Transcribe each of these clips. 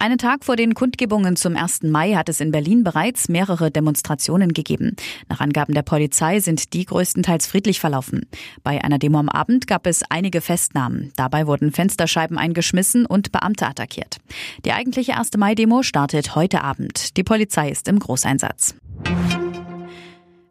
Einen Tag vor den Kundgebungen zum 1. Mai hat es in Berlin bereits mehrere Demonstrationen gegeben. Nach Angaben der Polizei sind die größtenteils friedlich verlaufen. Bei einer Demo am Abend gab es einige Festnahmen. Dabei wurden Fensterscheiben eingeschmissen und Beamte attackiert. Die eigentliche 1. Mai-Demo startet heute Abend. Die Polizei ist im Großeinsatz.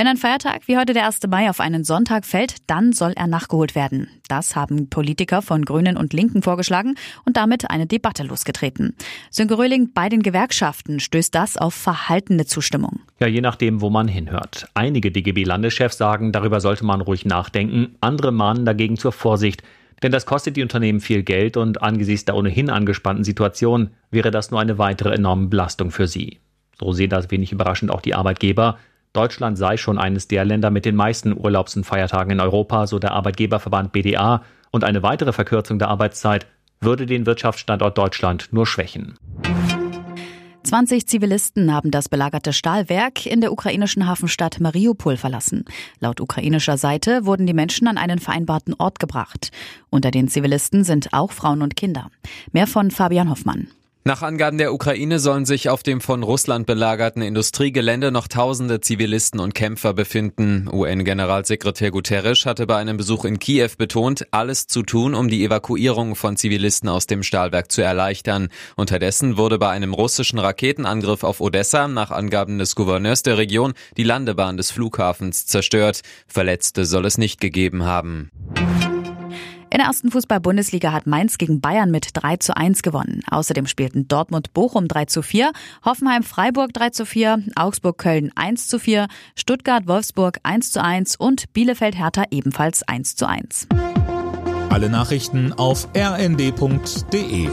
Wenn ein Feiertag wie heute der 1. Mai auf einen Sonntag fällt, dann soll er nachgeholt werden. Das haben Politiker von Grünen und Linken vorgeschlagen und damit eine Debatte losgetreten. Sönke Röhling, bei den Gewerkschaften stößt das auf verhaltene Zustimmung. Ja, je nachdem, wo man hinhört. Einige DGB-Landeschefs sagen, darüber sollte man ruhig nachdenken. Andere mahnen dagegen zur Vorsicht. Denn das kostet die Unternehmen viel Geld und angesichts der ohnehin angespannten Situation wäre das nur eine weitere enorme Belastung für sie. So sehen das wenig überraschend auch die Arbeitgeber. Deutschland sei schon eines der Länder mit den meisten Urlaubs- und Feiertagen in Europa, so der Arbeitgeberverband BDA, und eine weitere Verkürzung der Arbeitszeit würde den Wirtschaftsstandort Deutschland nur schwächen. 20 Zivilisten haben das belagerte Stahlwerk in der ukrainischen Hafenstadt Mariupol verlassen. Laut ukrainischer Seite wurden die Menschen an einen vereinbarten Ort gebracht. Unter den Zivilisten sind auch Frauen und Kinder. Mehr von Fabian Hoffmann. Nach Angaben der Ukraine sollen sich auf dem von Russland belagerten Industriegelände noch tausende Zivilisten und Kämpfer befinden. UN-Generalsekretär Guterres hatte bei einem Besuch in Kiew betont, alles zu tun, um die Evakuierung von Zivilisten aus dem Stahlwerk zu erleichtern. Unterdessen wurde bei einem russischen Raketenangriff auf Odessa nach Angaben des Gouverneurs der Region die Landebahn des Flughafens zerstört. Verletzte soll es nicht gegeben haben. In der ersten Fußball-Bundesliga hat Mainz gegen Bayern mit 3 zu 1 gewonnen. Außerdem spielten Dortmund Bochum 3 zu 4, Hoffenheim Freiburg 3 zu 4, Augsburg Köln 1 zu 4, Stuttgart Wolfsburg 1 zu 1 und Bielefeld Hertha ebenfalls 1 zu 1. Alle Nachrichten auf rnd.de